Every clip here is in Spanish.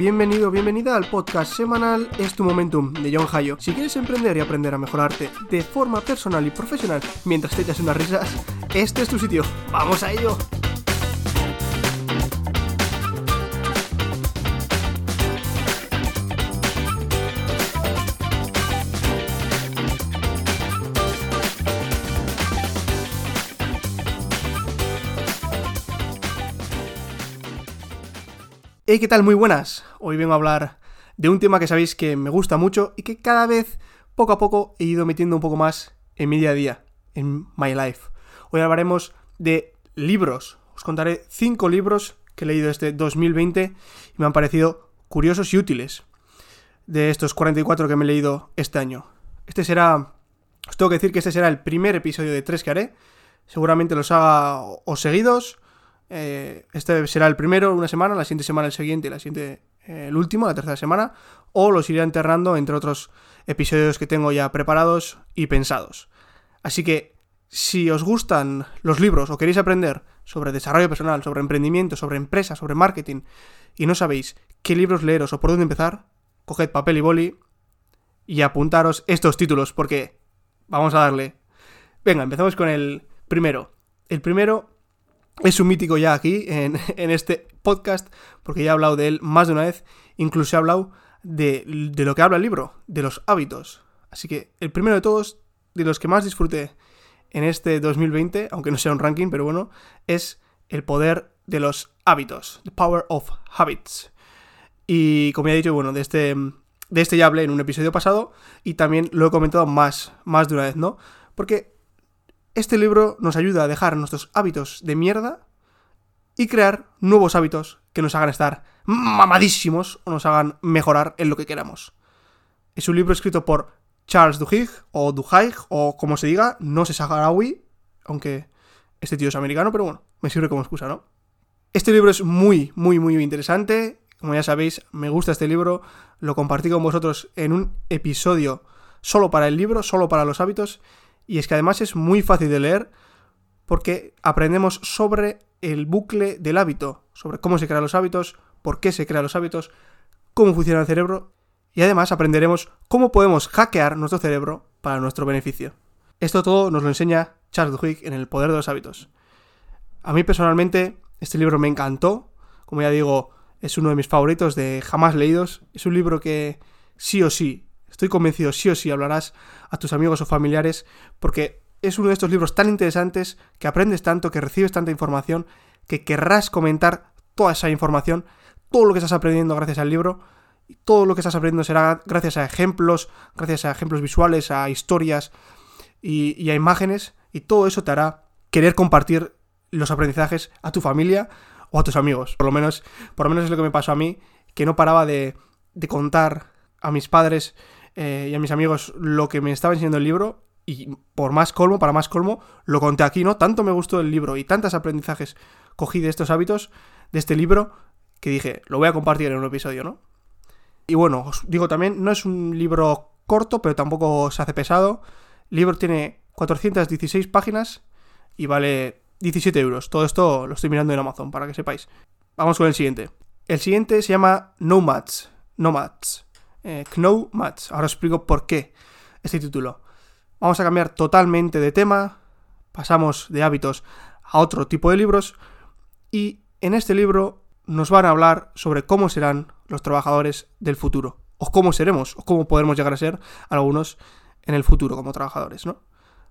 bienvenido, bienvenida al podcast semanal Es tu Momentum de John Hayo. Si quieres emprender y aprender a mejorarte de forma personal y profesional mientras te echas unas risas, este es tu sitio. ¡Vamos a ello! Hey, ¿qué tal? Muy buenas. Hoy vengo a hablar de un tema que sabéis que me gusta mucho y que cada vez, poco a poco, he ido metiendo un poco más en mi día a día, en my life. Hoy hablaremos de libros. Os contaré cinco libros que he leído este 2020 y me han parecido curiosos y útiles. De estos 44 que me he leído este año. Este será... Os tengo que decir que este será el primer episodio de tres que haré. Seguramente los haga o seguidos eh, este será el primero una semana, la siguiente semana el siguiente y la siguiente eh, el último, la tercera semana, o los iré enterrando entre otros episodios que tengo ya preparados y pensados. Así que si os gustan los libros o queréis aprender sobre desarrollo personal, sobre emprendimiento, sobre empresa, sobre marketing, y no sabéis qué libros leeros o por dónde empezar, coged papel y boli y apuntaros estos títulos, porque vamos a darle. Venga, empezamos con el primero. El primero es un mítico ya aquí en, este podcast, porque ya he hablado de él más de una vez, incluso he hablado de, de, lo que habla el libro, de los hábitos. Así que el primero de todos, de los que más disfruté en este 2020, aunque no sea un ranking, pero bueno, es el poder de los hábitos, The Power of Habits. Y como ya he dicho, bueno, de este, de este ya hablé en un episodio pasado y también lo he comentado más, más de una vez, ¿no? Porque este libro nos ayuda a dejar nuestros hábitos de mierda y crear nuevos hábitos que nos hagan estar mamadísimos o nos hagan mejorar en lo que queramos. Es un libro escrito por Charles Duhigg o Duhigg o como se diga, no sé saharaui, aunque este tío es americano, pero bueno, me sirve como excusa, ¿no? Este libro es muy, muy, muy interesante. Como ya sabéis, me gusta este libro. Lo compartí con vosotros en un episodio solo para el libro, solo para los hábitos. Y es que además es muy fácil de leer porque aprendemos sobre el bucle del hábito, sobre cómo se crean los hábitos, por qué se crean los hábitos, cómo funciona el cerebro y además aprenderemos cómo podemos hackear nuestro cerebro para nuestro beneficio. Esto todo nos lo enseña Charles Duhigg en El poder de los hábitos. A mí personalmente este libro me encantó, como ya digo, es uno de mis favoritos de jamás leídos, es un libro que sí o sí Estoy convencido, sí o sí, hablarás a tus amigos o familiares porque es uno de estos libros tan interesantes que aprendes tanto, que recibes tanta información, que querrás comentar toda esa información, todo lo que estás aprendiendo gracias al libro, y todo lo que estás aprendiendo será gracias a ejemplos, gracias a ejemplos visuales, a historias y, a imágenes, y todo eso te hará querer compartir los aprendizajes a tu familia o a tus amigos. Por lo menos, por lo menos es lo que me pasó a mí, que no paraba de, de contar a mis padres eh, y a mis amigos lo que me estaba enseñando el libro y por más colmo, para más colmo, lo conté aquí, ¿no? Tanto me gustó el libro y tantos aprendizajes cogí de estos hábitos, de este libro, que dije, lo voy a compartir en un episodio, ¿no? Y bueno, os digo también, no es un libro corto, pero tampoco se hace pesado. El libro tiene 416 páginas y vale 17 euros. Todo esto lo estoy mirando en Amazon, para que sepáis. Vamos con el siguiente. El siguiente se llama Nomads. Nomads eh, Knou Mats. Ahora os explico por qué este título. Vamos a cambiar totalmente de tema, pasamos de hábitos a otro tipo de libros y en este libro nos van a hablar sobre cómo serán los trabajadores del futuro, o cómo seremos, o cómo podremos llegar a ser algunos en el futuro como trabajadores, ¿no?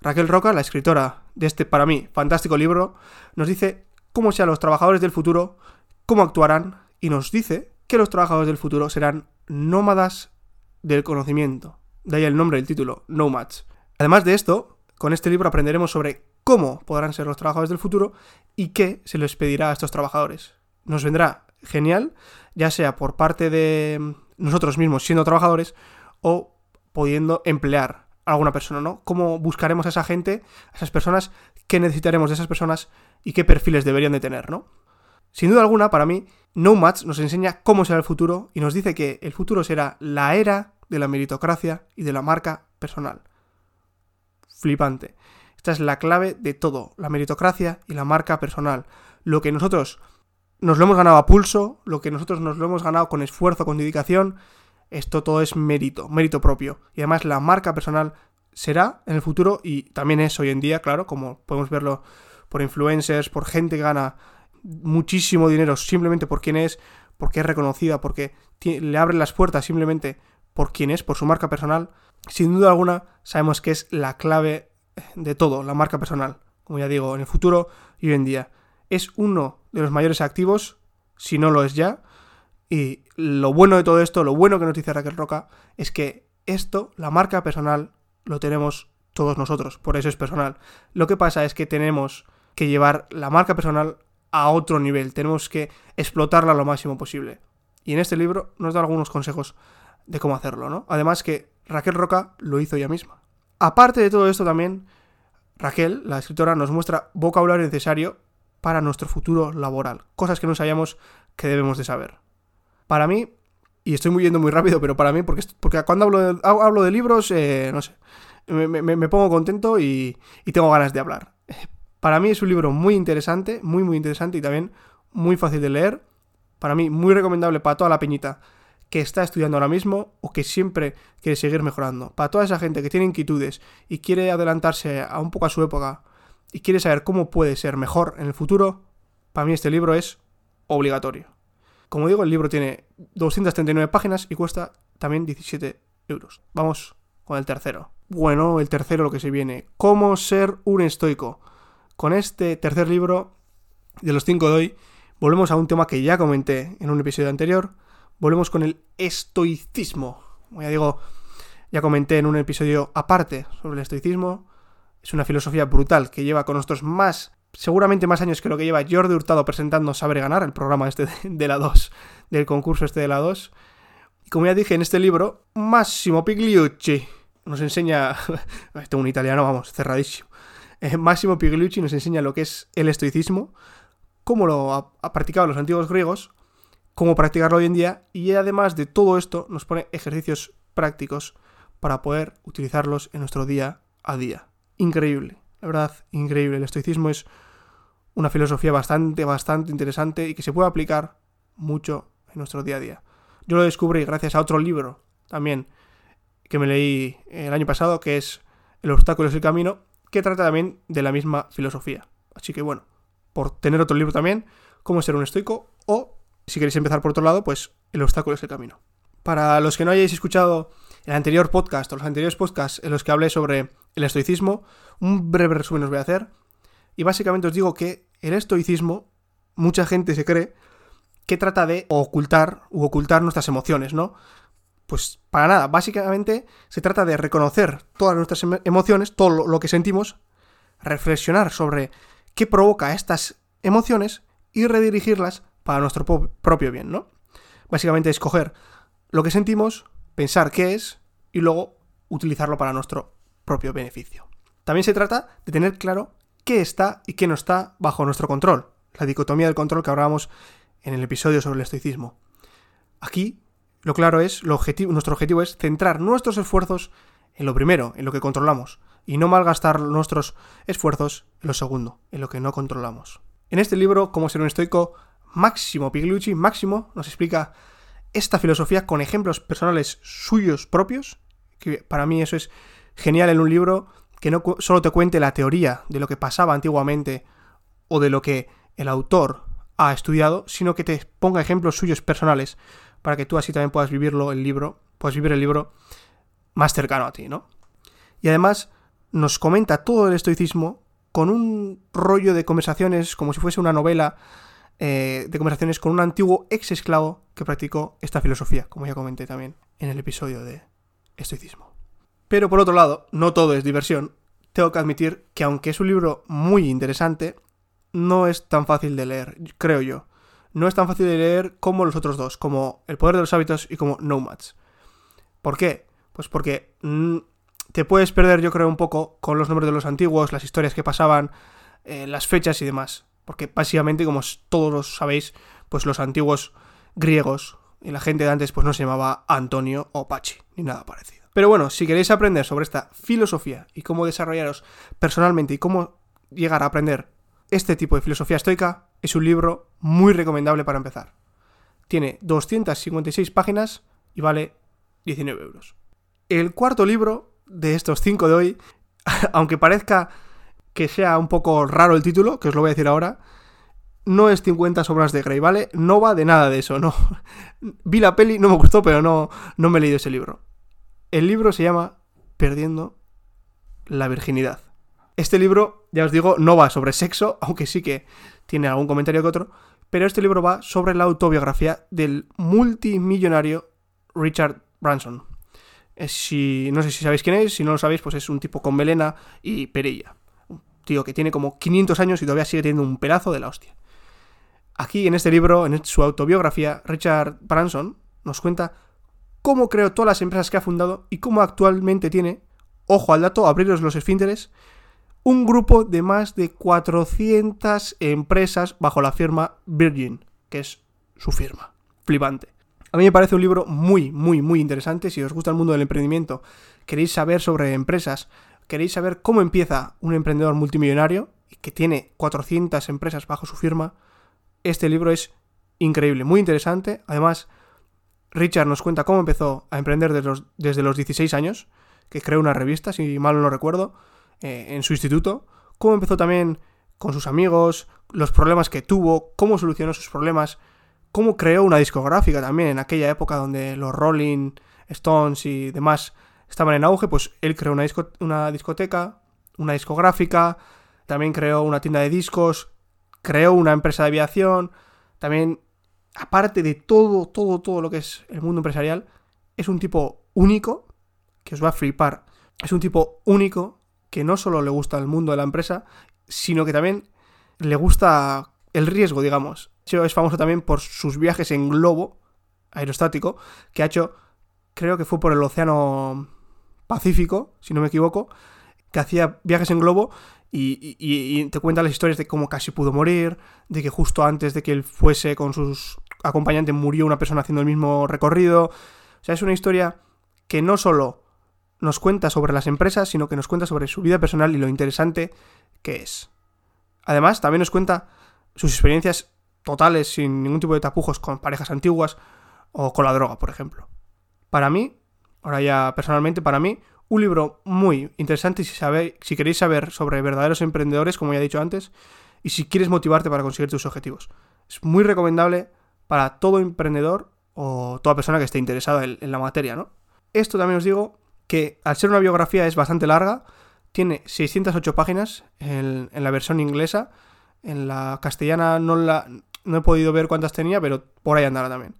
Raquel Roca, la escritora de este, para mí, fantástico libro, nos dice cómo serán los trabajadores del futuro, cómo actuarán, y nos dice que los trabajadores del futuro serán nómadas del conocimiento. De ahí el nombre del título, Nomads. Además de esto, con este libro aprenderemos sobre cómo podrán ser los trabajadores del futuro y qué se les pedirá a estos trabajadores. Nos vendrá genial, ya sea por parte de nosotros mismos siendo trabajadores o pudiendo emplear a alguna persona, ¿no? ¿Cómo buscaremos a esa gente, a esas personas, qué necesitaremos de esas personas y qué perfiles deberían de tener, ¿no? Sin duda alguna, para mí, Nomads nos enseña cómo será el futuro y nos dice que el futuro será la era de la meritocracia y de la marca personal. Flipante. Esta es la clave de todo, la meritocracia y la marca personal. Lo que nosotros nos lo hemos ganado a pulso, lo que nosotros nos lo hemos ganado con esfuerzo, con dedicación, esto todo es mérito, mérito propio. Y además la marca personal será en el futuro y también es hoy en día, claro, como podemos verlo por influencers, por gente que gana muchísimo dinero simplemente por quién es, porque es reconocida, porque le abren las puertas simplemente por quién es, por su marca personal. Sin duda alguna, sabemos que es la clave de todo, la marca personal. Como ya digo, en el futuro y hoy en día. Es uno de los mayores activos, si no lo es ya. Y lo bueno de todo esto, lo bueno que nos dice Raquel Roca, es que esto, la marca personal, lo tenemos todos nosotros, por eso es personal. Lo que pasa es que tenemos que llevar la marca personal a otro nivel, tenemos que explotarla lo máximo posible. Y en este libro nos da algunos consejos de cómo hacerlo, ¿no? Además que Raquel Roca lo hizo ella misma. Aparte de todo esto también, Raquel, la escritora, nos muestra vocabulario necesario para nuestro futuro laboral, cosas que no sabíamos que debemos de saber. Para mí, y estoy muy yendo muy rápido, pero para mí, porque, porque cuando hablo de, hablo de libros, eh, no sé, me, pongo contento y, y tengo ganas de hablar. Para mí es un libro muy interesante, muy muy interesante y también muy fácil de leer. Para mí muy recomendable para toda la peñita que está estudiando ahora mismo o que siempre quiere seguir mejorando. Para toda esa gente que tiene inquietudes y quiere adelantarse a un poco a su época y quiere saber cómo puede ser mejor en el futuro, para mí este libro es obligatorio. Como digo, el libro tiene 239 páginas y cuesta también 17 euros. Vamos con el tercero. Bueno, el tercero lo que se viene. ¿Cómo ser un estoico? Con este tercer libro de los 5 de hoy, volvemos a un tema que ya comenté en un episodio anterior, volvemos con el estoicismo. Como ya digo, ya comenté en un episodio aparte sobre el estoicismo. Es una filosofía brutal que lleva con nosotros más, seguramente más años que lo que lleva Jordi Hurtado presentando Saber Ganar, el programa este de la 2, del concurso este de la 2. Y como ya dije en este libro, Massimo Pigliucci nos enseña, tengo un italiano, vamos, cerradísimo. Eh, Massimo Pigliucci nos enseña lo que es el estoicismo, cómo lo ha practicado los antiguos griegos cómo practicarlo hoy en día y además de todo esto nos pone ejercicios prácticos para poder utilizarlos en nuestro día a día. Increíble, la verdad, increíble. El estoicismo es una filosofía bastante, bastante interesante y que se puede aplicar mucho en nuestro día a día. Yo lo descubrí gracias a otro libro también que me leí el año pasado, que es El obstáculo es el camino, que trata también de la misma filosofía. Así que bueno, por tener otro libro también, cómo ser un estoico o si queréis empezar por otro lado, pues el obstáculo es el camino. Para los que no hayáis escuchado el anterior podcast o los anteriores podcasts en los que hablé sobre el estoicismo, un breve resumen os voy a hacer. Y básicamente os digo que el estoicismo, mucha gente se cree que trata de ocultar u ocultar nuestras emociones, ¿no? Pues para nada, básicamente se trata de reconocer todas nuestras em-, emociones, todo lo que sentimos, reflexionar sobre qué provoca estas emociones y redirigirlas para nuestro propio bien, ¿no? Básicamente escoger lo que sentimos, pensar qué es y luego utilizarlo para nuestro propio beneficio. También se trata de tener claro qué está y qué no está bajo nuestro control, la dicotomía del control que hablábamos en el episodio sobre el estoicismo. Aquí, lo claro es, nuestro objetivo es centrar nuestros esfuerzos en lo primero, en lo que controlamos, y no malgastar nuestros esfuerzos en lo segundo, en lo que no controlamos. En este libro, Cómo ser un estoico, Máximo Pigliucci, Máximo, nos explica esta filosofía con ejemplos personales suyos propios, que para mí eso es genial en un libro que no solo te cuente la teoría de lo que pasaba antiguamente o de lo que el autor ha estudiado, sino que te ponga ejemplos suyos personales para que tú así también puedas vivirlo el libro, puedas vivir el libro más cercano a ti, ¿no? Y además nos comenta todo el estoicismo con un rollo de conversaciones como si fuese una novela eh, de conversaciones con un antiguo ex esclavo que practicó esta filosofía, como ya comenté también en el episodio de estoicismo. Pero por otro lado, no todo es diversión. Tengo que admitir que aunque es un libro muy interesante, no es tan fácil de leer, creo yo. No es tan fácil de leer como los otros dos, como El poder de los hábitos y como Nomads. ¿Por qué? Pues porque mm, te puedes perder, yo creo, un poco con los nombres de los antiguos, las historias que pasaban, eh, las fechas y demás. Porque básicamente, como todos sabéis, pues los antiguos griegos y la gente de antes pues no se llamaba Antonio o Pachi, ni nada parecido. Pero bueno, si queréis aprender sobre esta filosofía y cómo desarrollaros personalmente y cómo llegar a aprender este tipo de filosofía estoica, es un libro muy recomendable para empezar. Tiene 256 páginas y vale 19 euros. El cuarto libro de estos cinco de hoy, aunque parezca que sea un poco raro el título, que os lo voy a decir ahora, no es 50 sombras de Grey, ¿vale? No va de nada de eso, no. Vi la peli, no me gustó, pero no, no me he leído ese libro. El libro se llama Perdiendo la virginidad. Este libro, ya os digo, no va sobre sexo, aunque sí que tiene algún comentario que otro, pero este libro va sobre la autobiografía del multimillonario Richard Branson. Eh, no sé si sabéis quién es, si no lo sabéis, pues es un tipo con melena y perilla. Un tío que tiene como 500 años y todavía sigue teniendo un pelazo de la hostia. Aquí en este libro, en su autobiografía, Richard Branson nos cuenta cómo creó todas las empresas que ha fundado y cómo actualmente tiene, ojo al dato, abriros los esfínteres, un grupo de más de 400 empresas bajo la firma Virgin, que es su firma. Flipante. A mí me parece un libro muy, muy, muy interesante. Si os gusta el mundo del emprendimiento, queréis saber sobre empresas, queréis saber cómo empieza un emprendedor multimillonario que tiene 400 empresas bajo su firma, este libro es increíble, muy interesante. Además, Richard nos cuenta cómo empezó a emprender desde los, desde los 16 años, que creó una revista, si mal no recuerdo, eh, en su instituto, cómo empezó también con sus amigos, los problemas que tuvo, cómo solucionó sus problemas, cómo creó una discográfica también en aquella época donde los Rolling Stones y demás estaban en auge, pues él creó una, una discoteca, una discográfica, también creó una tienda de discos, creó una empresa de aviación, también, aparte de todo, todo, todo lo que es el mundo empresarial, es un tipo único, que os va a flipar, es un tipo único que no solo le gusta el mundo de la empresa, sino que también le gusta el riesgo, digamos. Es famoso también por sus viajes en globo aerostático, que ha hecho, creo que fue por el Océano Pacífico, si no me equivoco, que hacía viajes en globo y, te cuenta las historias de cómo casi pudo morir, de que justo antes de que él fuese con sus acompañantes murió una persona haciendo el mismo recorrido. O sea, es una historia que no solo nos cuenta sobre las empresas, sino que nos cuenta sobre su vida personal y lo interesante que es. Además, también nos cuenta sus experiencias totales, sin ningún tipo de tapujos, con parejas antiguas o con la droga, por ejemplo. Para mí, ahora ya personalmente, para mí, un libro muy interesante si, si queréis saber sobre verdaderos emprendedores, como ya he dicho antes, y si quieres motivarte para conseguir tus objetivos. Es muy recomendable para todo emprendedor o toda persona que esté interesada en la materia, ¿no? Esto también os digo que al ser una biografía es bastante larga, tiene 608 páginas en, la versión inglesa, en la castellana no, la, no he podido ver cuántas tenía, pero por ahí andará también.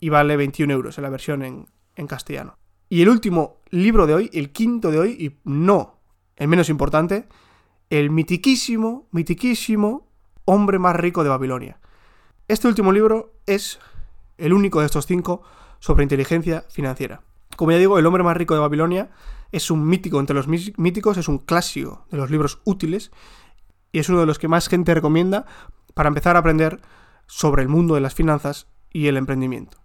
Y vale 21 euros en la versión en, en castellano. Y el último libro de hoy, el quinto de hoy, y no el menos importante, el mitiquísimo, mitiquísimo hombre más rico de Babilonia. Este último libro es el único de estos cinco sobre inteligencia financiera. Como ya digo, El hombre más rico de Babilonia es un mítico entre los míticos, es un clásico de los libros útiles y es uno de los que más gente recomienda para empezar a aprender sobre el mundo de las finanzas y el emprendimiento.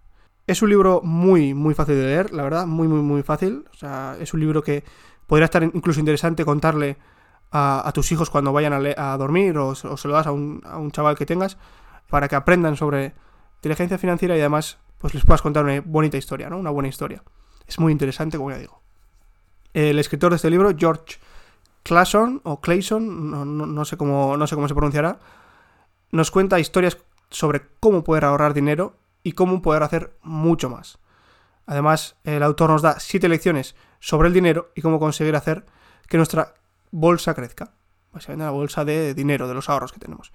Es un libro muy, muy fácil de leer, la verdad, muy, muy, muy fácil. O sea, es un libro que podría estar incluso interesante contarle a, tus hijos cuando vayan a, dormir o, se lo das a un, a un chaval que tengas para que aprendan sobre inteligencia financiera y además pues les puedas contar una bonita historia, ¿no? Una buena historia. Es muy interesante, como ya digo. El escritor de este libro, George Clason, o Clayson, no, sé cómo, no sé cómo se pronunciará, nos cuenta historias sobre cómo poder ahorrar dinero y cómo poder hacer mucho más. Además, el autor nos da siete lecciones sobre el dinero y cómo conseguir hacer que nuestra bolsa crezca. Básicamente la bolsa de dinero, de los ahorros que tenemos.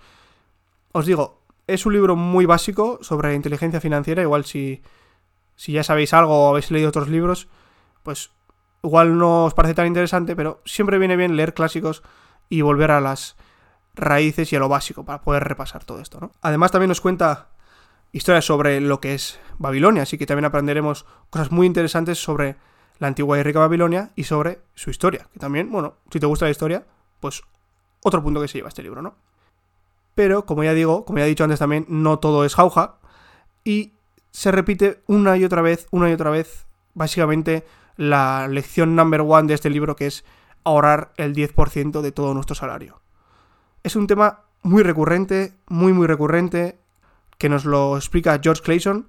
Os digo, es un libro muy básico sobre inteligencia financiera, igual si si ya sabéis algo o habéis leído otros libros, pues igual no os parece tan interesante, pero siempre viene bien leer clásicos y volver a las raíces y a lo básico para poder repasar todo esto, ¿no? Además también nos cuenta historias sobre lo que es Babilonia, así que también aprenderemos cosas muy interesantes sobre la antigua y rica Babilonia y sobre su historia, que también, bueno, si te gusta la historia, pues otro punto que se lleva este libro, ¿no? Pero, como ya digo, como ya he dicho antes también, no todo es jauja y se repite una y otra vez, una y otra vez, básicamente la lección number one de este libro que es ahorrar el 10% de todo nuestro salario. Es un tema muy recurrente, muy muy recurrente, que nos lo explica George Clayson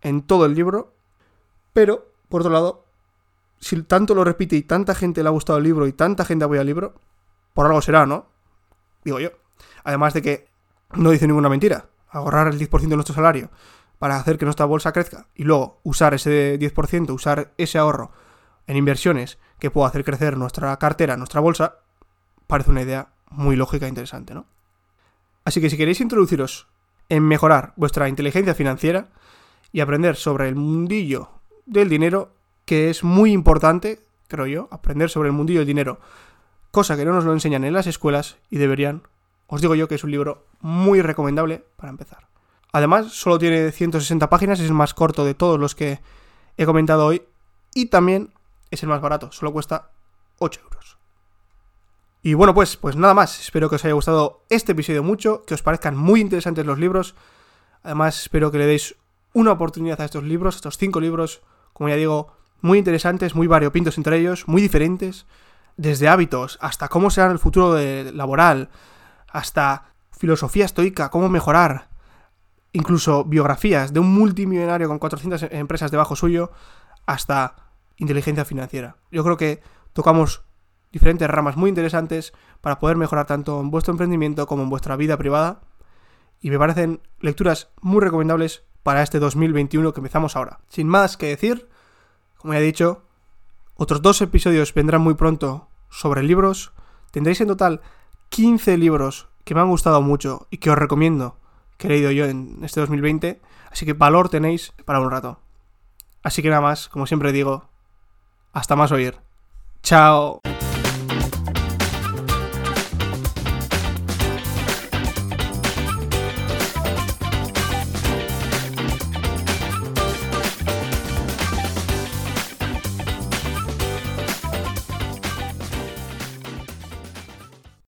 en todo el libro, pero, por otro lado, si tanto lo repite y tanta gente le ha gustado el libro y tanta gente apoya el libro, por algo será, ¿no? Digo yo. Además de que no dice ninguna mentira. Ahorrar el 10% de nuestro salario para hacer que nuestra bolsa crezca y luego usar ese 10%, usar ese ahorro en inversiones que pueda hacer crecer nuestra cartera, nuestra bolsa, parece una idea muy lógica e interesante, ¿no? Así que si queréis introduciros en mejorar vuestra inteligencia financiera y aprender sobre el mundillo del dinero, que es muy importante, creo yo, aprender sobre el mundillo del dinero, cosa que no nos lo enseñan en las escuelas y deberían, os digo yo que es un libro muy recomendable para empezar. Además, solo tiene 160 páginas, es el más corto de todos los que he comentado hoy y también es el más barato, solo cuesta 8 euros. Y bueno, pues, pues nada más, espero que os haya gustado este episodio mucho, que os parezcan muy interesantes los libros. Además, espero que le deis una oportunidad a estos libros, estos 5 libros, como ya digo, muy interesantes, muy variopintos entre ellos, muy diferentes, desde hábitos hasta cómo será el futuro laboral, hasta filosofía estoica, cómo mejorar, incluso biografías de un multimillonario con 400 empresas debajo suyo, hasta inteligencia financiera. Yo creo que tocamos diferentes ramas muy interesantes para poder mejorar tanto en vuestro emprendimiento como en vuestra vida privada. Y me parecen lecturas muy recomendables para este 2021 que empezamos ahora. Sin más que decir, como ya he dicho, otros dos episodios vendrán muy pronto sobre libros. Tendréis en total 15 libros que me han gustado mucho y que os recomiendo que he leído yo en este 2020. Así que valor tenéis para un rato. Así que nada más, como siempre digo, hasta más oír. Chao.